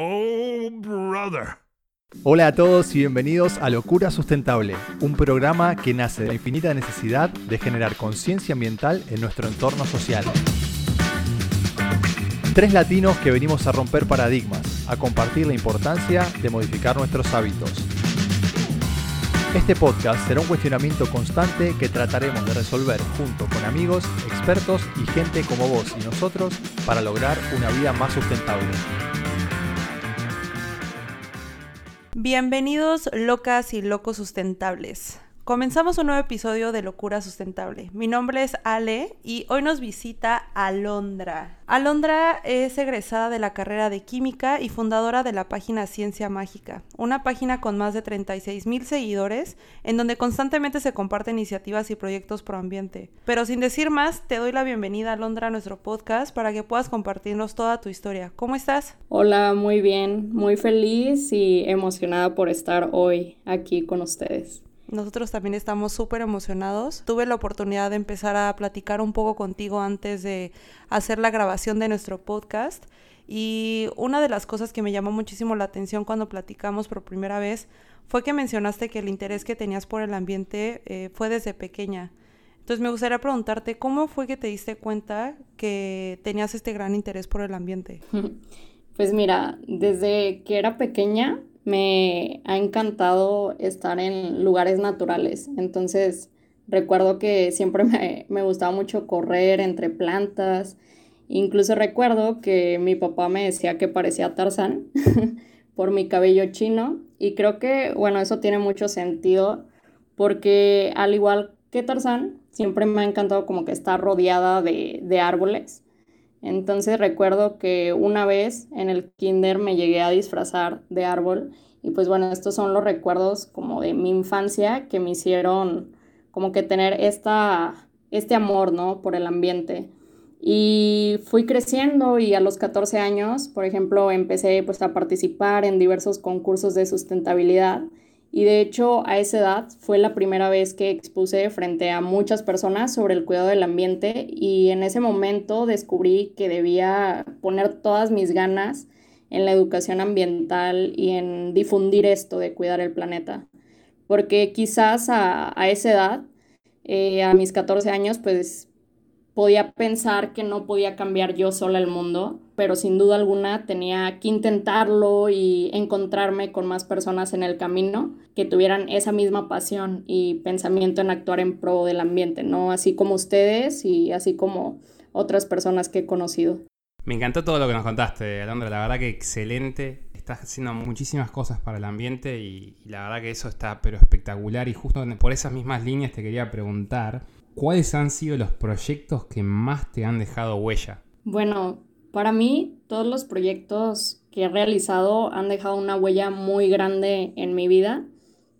Oh, brother. Hola a todos y bienvenidos a Locura Sustentable, un programa que nace de la infinita necesidad de generar conciencia ambiental en nuestro entorno social. Tres latinos que venimos a romper paradigmas, a compartir la importancia de modificar nuestros hábitos. Este podcast será un cuestionamiento constante que trataremos de resolver junto con amigos, expertos y gente como vos y nosotros para lograr una vida más sustentable. Bienvenidos locas y locos sustentables. Comenzamos un nuevo episodio de Locura Sustentable. Mi nombre es Ale y hoy nos visita Alondra. Alondra es egresada de la carrera de Química y fundadora de la página Ciencia Mágica, una página con más de 36 mil seguidores en donde constantemente se comparten iniciativas y proyectos pro ambiente. Pero sin decir más, te doy la bienvenida Alondra a nuestro podcast para que puedas compartirnos toda tu historia. ¿Cómo estás? Hola, muy bien, muy feliz y emocionada por estar hoy aquí con ustedes. Nosotros también estamos súper emocionados. Tuve la oportunidad de empezar a platicar un poco contigo antes de hacer la grabación de nuestro podcast. Y una de las cosas que me llamó muchísimo la atención cuando platicamos por primera vez fue que mencionaste que el interés que tenías por el ambiente eh, fue desde pequeña. Entonces me gustaría preguntarte, ¿cómo fue que te diste cuenta que tenías este gran interés por el ambiente? Pues mira, desde que era pequeña me ha encantado estar en lugares naturales. Entonces, recuerdo que siempre me, gustaba mucho correr entre plantas. Incluso recuerdo que mi papá me decía que parecía Tarzán por mi cabello chino. Y creo que, bueno, eso tiene mucho sentido porque al igual que Tarzán, siempre me ha encantado como que estar rodeada de, de árboles. Entonces recuerdo que una vez en el kinder me llegué a disfrazar de árbol y pues bueno, estos son los recuerdos como de mi infancia que me hicieron como que tener esta, este amor, ¿no? Por el ambiente. Y fui creciendo y a los 14 años, por ejemplo, empecé pues a participar en diversos concursos de sustentabilidad y de hecho, a esa edad fue la primera vez que expuse frente a muchas personas sobre el cuidado del ambiente y en ese momento descubrí que debía poner todas mis ganas en la educación ambiental y en difundir esto de cuidar el planeta. Porque quizás a, esa edad, eh, a mis 14 años, pues podía pensar que no podía cambiar yo sola el mundo, pero sin duda alguna tenía que intentarlo y encontrarme con más personas en el camino que tuvieran esa misma pasión y pensamiento en actuar en pro del ambiente, ¿no? Así como ustedes y así como otras personas que he conocido. Me encantó todo lo que nos contaste, Alondra, la verdad que excelente. Estás haciendo muchísimas cosas para el ambiente y, y la verdad que eso está pero espectacular y justo por esas mismas líneas te quería preguntar ¿cuáles han sido los proyectos que más te han dejado huella? Bueno, para mí todos los proyectos que he realizado han dejado una huella muy grande en mi vida.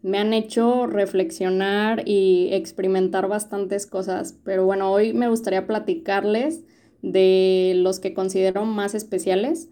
Me han hecho reflexionar y experimentar bastantes cosas, pero bueno, hoy me gustaría platicarles de los que considero más especiales.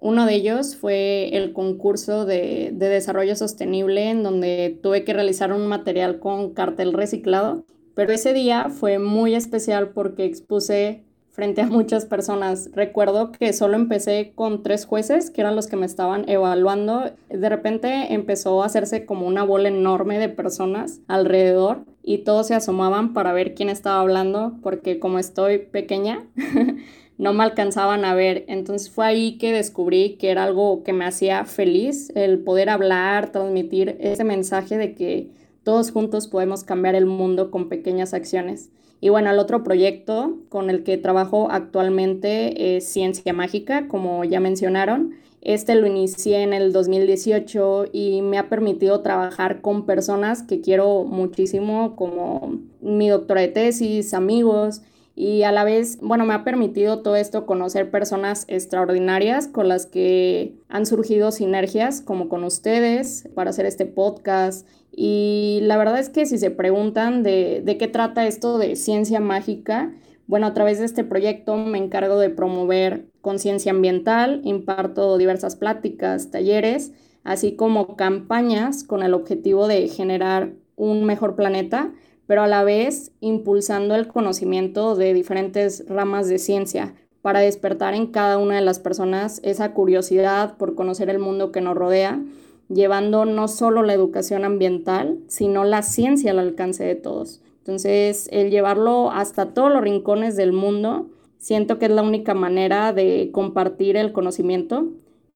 Uno de ellos fue el concurso de, de, desarrollo sostenible en donde tuve que realizar un material con cartel reciclado pero ese día fue muy especial porque expuse frente a muchas personas. Recuerdo que solo empecé con tres jueces, que eran los que me estaban evaluando. De repente empezó a hacerse como una bola enorme de personas alrededor y todos se asomaban para ver quién estaba hablando, porque como estoy pequeña, no me alcanzaban a ver. Entonces fue ahí que descubrí que era algo que me hacía feliz, el poder hablar, transmitir ese mensaje de que todos juntos podemos cambiar el mundo con pequeñas acciones. Y bueno, el otro proyecto con el que trabajo actualmente es Ciencia Mágica, como ya mencionaron. Este lo inicié en el 2018 y me ha permitido trabajar con personas que quiero muchísimo, como mi doctora de tesis, amigos, y a la vez, bueno, me ha permitido todo esto conocer personas extraordinarias con las que han surgido sinergias, como con ustedes, para hacer este podcast. Y la verdad es que si se preguntan de, de qué trata esto de ciencia mágica, bueno, a través de este proyecto me encargo de promover conciencia ambiental, imparto diversas pláticas, talleres, así como campañas con el objetivo de generar un mejor planeta, pero a la vez impulsando el conocimiento de diferentes ramas de ciencia para despertar en cada una de las personas esa curiosidad por conocer el mundo que nos rodea, llevando no solo la educación ambiental, sino la ciencia al alcance de todos. Entonces, el llevarlo hasta todos los rincones del mundo, siento que es la única manera de compartir el conocimiento.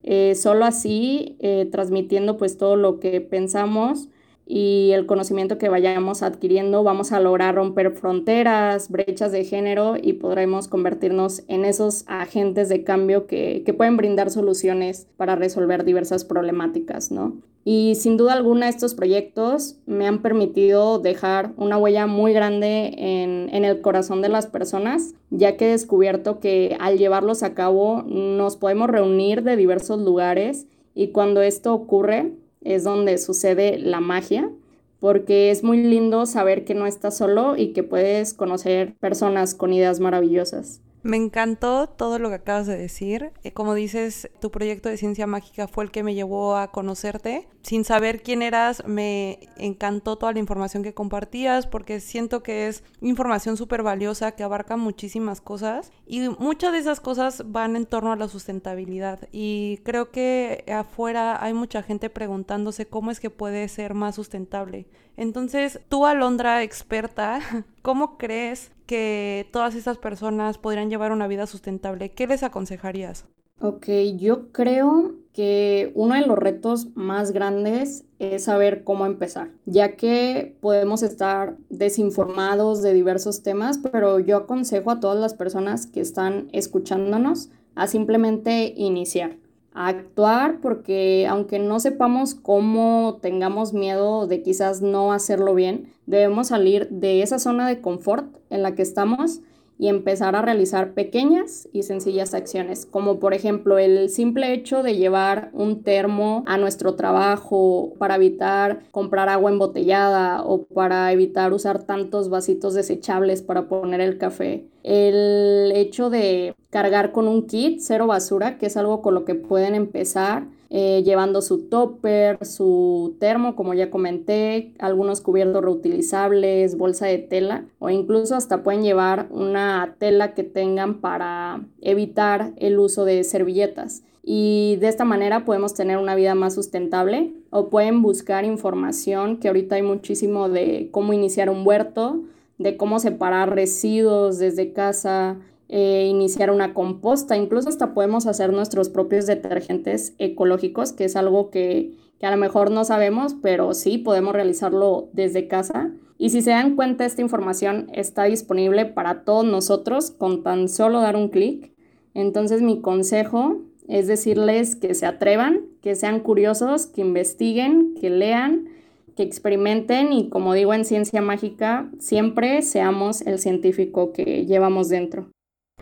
Eh, solo así, eh, transmitiendo pues todo lo que pensamos, y el conocimiento que vayamos adquiriendo, vamos a lograr romper fronteras, brechas de género y podremos convertirnos en esos agentes de cambio que, que pueden brindar soluciones para resolver diversas problemáticas, ¿no? Y sin duda alguna estos proyectos me han permitido dejar una huella muy grande en, en, el corazón de las personas, ya que he descubierto que al llevarlos a cabo nos podemos reunir de diversos lugares y cuando esto ocurre es donde sucede la magia, porque es muy lindo saber que no estás solo y que puedes conocer personas con ideas maravillosas. Me encantó todo lo que acabas de decir. Eh, como dices, tu proyecto de ciencia mágica fue el que me llevó a conocerte. Sin saber quién eras, me encantó toda la información que compartías porque siento que es información súper valiosa que abarca muchísimas cosas y muchas de esas cosas van en torno a la sustentabilidad. Y creo que afuera hay mucha gente preguntándose cómo es que puede ser más sustentable. Entonces, tú, Alondra, experta, ¿cómo crees que todas estas personas podrían llevar una vida sustentable? ¿Qué les aconsejarías? Ok, yo creo que uno de los retos más grandes es saber cómo empezar, ya que podemos estar desinformados de diversos temas, pero yo aconsejo a todas las personas que están escuchándonos a simplemente iniciar actuar porque aunque no sepamos cómo tengamos miedo de quizás no hacerlo bien, debemos salir de esa zona de confort en la que estamos y empezar a realizar pequeñas y sencillas acciones, como por ejemplo el simple hecho de llevar un termo a nuestro trabajo para evitar comprar agua embotellada o para evitar usar tantos vasitos desechables para poner el café. El hecho de cargar con un kit cero basura, que es algo con lo que pueden empezar eh, llevando su topper, su termo, como ya comenté, algunos cubiertos reutilizables, bolsa de tela o incluso hasta pueden llevar una tela que tengan para evitar el uso de servilletas. Y de esta manera podemos tener una vida más sustentable o pueden buscar información que ahorita hay muchísimo de cómo iniciar un huerto, de cómo separar residuos desde casa, eh, iniciar una composta, incluso hasta podemos hacer nuestros propios detergentes ecológicos, que es algo que, que a lo mejor no sabemos, pero sí podemos realizarlo desde casa. Y si se dan cuenta, esta información está disponible para todos nosotros con tan solo dar un clic. Entonces mi consejo es decirles que se atrevan, que sean curiosos, que investiguen, que lean, que experimenten y como digo en ciencia mágica, siempre seamos el científico que llevamos dentro.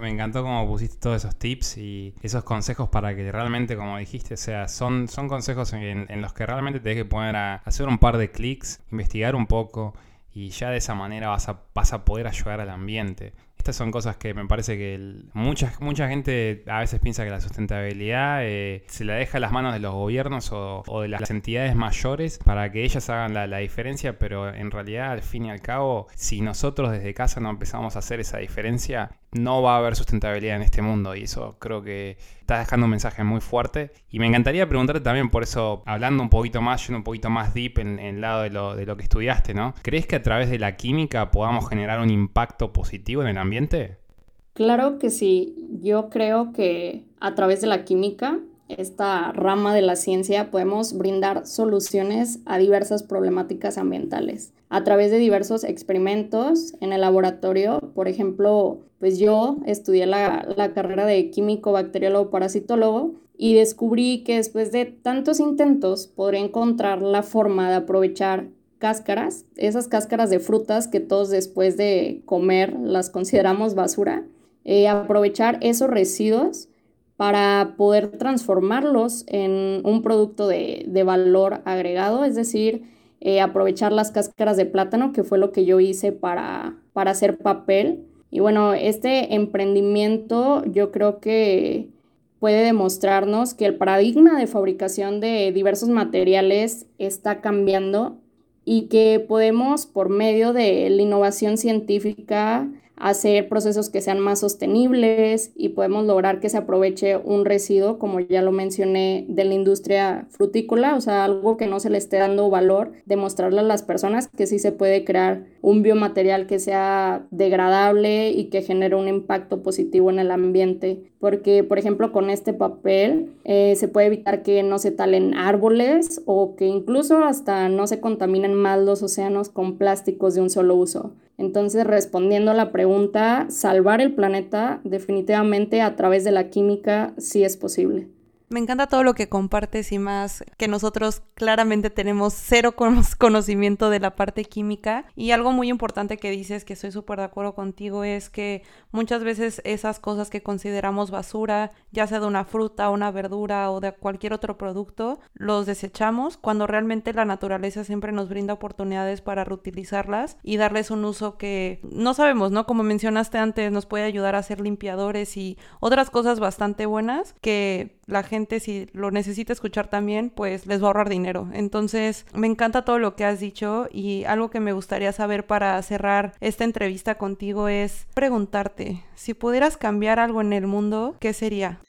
Me encantó cómo pusiste todos esos tips y esos consejos para que realmente, como dijiste, o sea, son, son consejos en, los que realmente te que poner a hacer un par de clics, investigar un poco y ya de esa manera vas a, vas a poder ayudar al ambiente. Estas son cosas que me parece que mucha, mucha gente a veces piensa que la sustentabilidad eh, se la deja en las manos de los gobiernos o, de las entidades mayores para que ellas hagan la, la, diferencia, pero en realidad al fin y al cabo, si nosotros desde casa no empezamos a hacer esa diferencia, no va a haber sustentabilidad en este mundo y eso creo que está dejando un mensaje muy fuerte. Y me encantaría preguntarte también, por eso, hablando un poquito más, yendo un poquito más deep en el lado de lo, de lo que estudiaste, ¿no? ¿Crees que a través de la química podamos generar un impacto positivo en el ambiente? Claro que sí. Yo creo que a través de la química esta rama de la ciencia podemos brindar soluciones a diversas problemáticas ambientales a través de diversos experimentos en el laboratorio. Por ejemplo, pues yo estudié la, la carrera de químico, bacteriólogo, parasitólogo y descubrí que después de tantos intentos podría encontrar la forma de aprovechar cáscaras, esas cáscaras de frutas que todos después de comer las consideramos basura, eh, aprovechar esos residuos para poder transformarlos en un producto de, valor agregado, es decir, eh, aprovechar las cáscaras de plátano, que fue lo que yo hice para, para hacer papel. Y bueno, este emprendimiento yo creo que puede demostrarnos que el paradigma de fabricación de diversos materiales está cambiando y que podemos, por medio de la innovación científica, hacer procesos que sean más sostenibles y podemos lograr que se aproveche un residuo, como ya lo mencioné, de la industria frutícola, o sea, algo que no se le esté dando valor, demostrarle a las personas que sí se puede crear un biomaterial que sea degradable y que genere un impacto positivo en el ambiente. Porque, por ejemplo, con este papel eh, se puede evitar que no se talen árboles o que incluso hasta no se contaminen más los océanos con plásticos de un solo uso. Entonces, respondiendo a la pregunta, salvar el planeta definitivamente a través de la química sí es posible. Me encanta todo lo que compartes y más que nosotros claramente tenemos cero conocimiento de la parte química. Y algo muy importante que dices, que estoy súper de acuerdo contigo, es que muchas veces esas cosas que consideramos basura, ya sea de una fruta, una verdura o de cualquier otro producto, los desechamos cuando realmente la naturaleza siempre nos brinda oportunidades para reutilizarlas y darles un uso que no sabemos, ¿no? Como mencionaste antes, nos puede ayudar a ser limpiadores y otras cosas bastante buenas que la gente si lo necesita escuchar también, pues les va a ahorrar dinero. Entonces, me encanta todo lo que has dicho y algo que me gustaría saber para cerrar esta entrevista contigo es preguntarte, si pudieras cambiar algo en el mundo, ¿qué sería?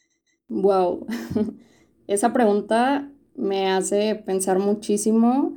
Wow, esa pregunta me hace pensar muchísimo.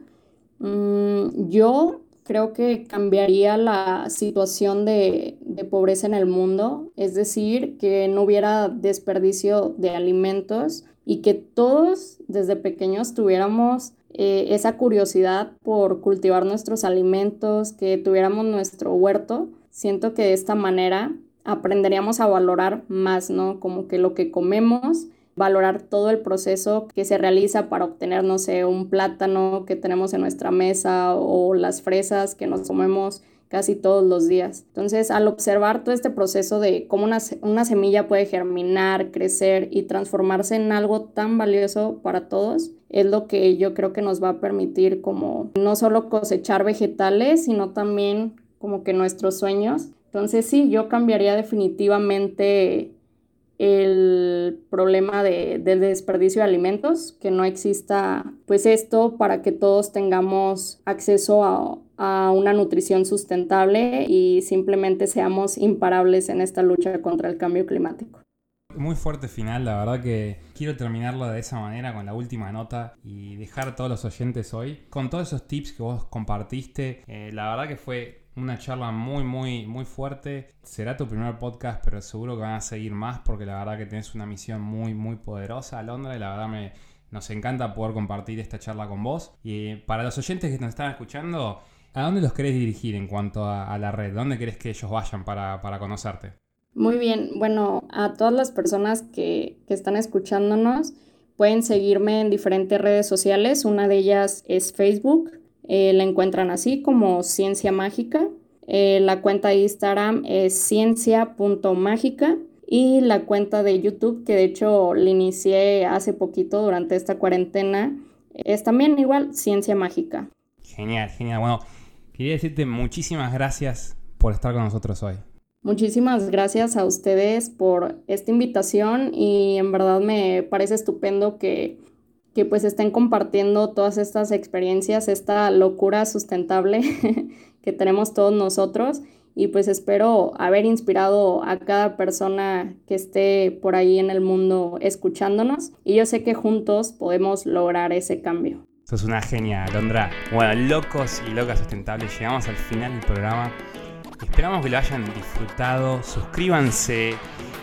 Mm, yo creo que cambiaría la situación de, pobreza en el mundo, es decir, que no hubiera desperdicio de alimentos y que todos desde pequeños tuviéramos eh, esa curiosidad por cultivar nuestros alimentos, que tuviéramos nuestro huerto. Siento que de esta manera aprenderíamos a valorar más, ¿no? Como que lo que comemos valorar todo el proceso que se realiza para obtener, no sé, un plátano que tenemos en nuestra mesa o las fresas que nos comemos casi todos los días. Entonces, al observar todo este proceso de cómo una, una, semilla puede germinar, crecer y transformarse en algo tan valioso para todos, es lo que yo creo que nos va a permitir como no solo cosechar vegetales, sino también como que nuestros sueños. Entonces, sí, yo cambiaría definitivamente el problema de, del desperdicio de alimentos, que no exista pues esto para que todos tengamos acceso a, a una nutrición sustentable y simplemente seamos imparables en esta lucha contra el cambio climático. Muy fuerte final, la verdad que quiero terminarlo de esa manera con la última nota y dejar a todos los oyentes hoy con todos esos tips que vos compartiste. Eh, la verdad que fue una charla muy, muy, muy fuerte. Será tu primer podcast, pero seguro que van a seguir más porque la verdad que tenés una misión muy, muy poderosa, Alondra, y la verdad me, nos encanta poder compartir esta charla con vos. Y para los oyentes que nos están escuchando, ¿a dónde los querés dirigir en cuanto a, la red? ¿Dónde querés que ellos vayan para, conocerte? Muy bien, bueno, a todas las personas que, que están escuchándonos, pueden seguirme en diferentes redes sociales. Una de ellas es Facebook eh, la encuentran así como Ciencia Mágica. Eh, la cuenta de Instagram es ciencia.mágica y la cuenta de YouTube, que de hecho la inicié hace poquito durante esta cuarentena, es también igual Ciencia Mágica. Genial, genial. Bueno, quería decirte muchísimas gracias por estar con nosotros hoy. Muchísimas gracias a ustedes por esta invitación y en verdad me parece estupendo que que pues estén compartiendo todas estas experiencias, esta locura sustentable que tenemos todos nosotros y pues espero haber inspirado a cada persona que esté por ahí en el mundo escuchándonos y yo sé que juntos podemos lograr ese cambio. Sos una genia, Alondra. Bueno, locos y locas sustentables, llegamos al final del programa. Esperamos que lo hayan disfrutado. Suscríbanse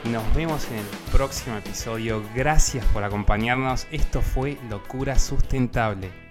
nos vemos en el próximo episodio. Gracias por acompañarnos. Esto fue Locura Sustentable.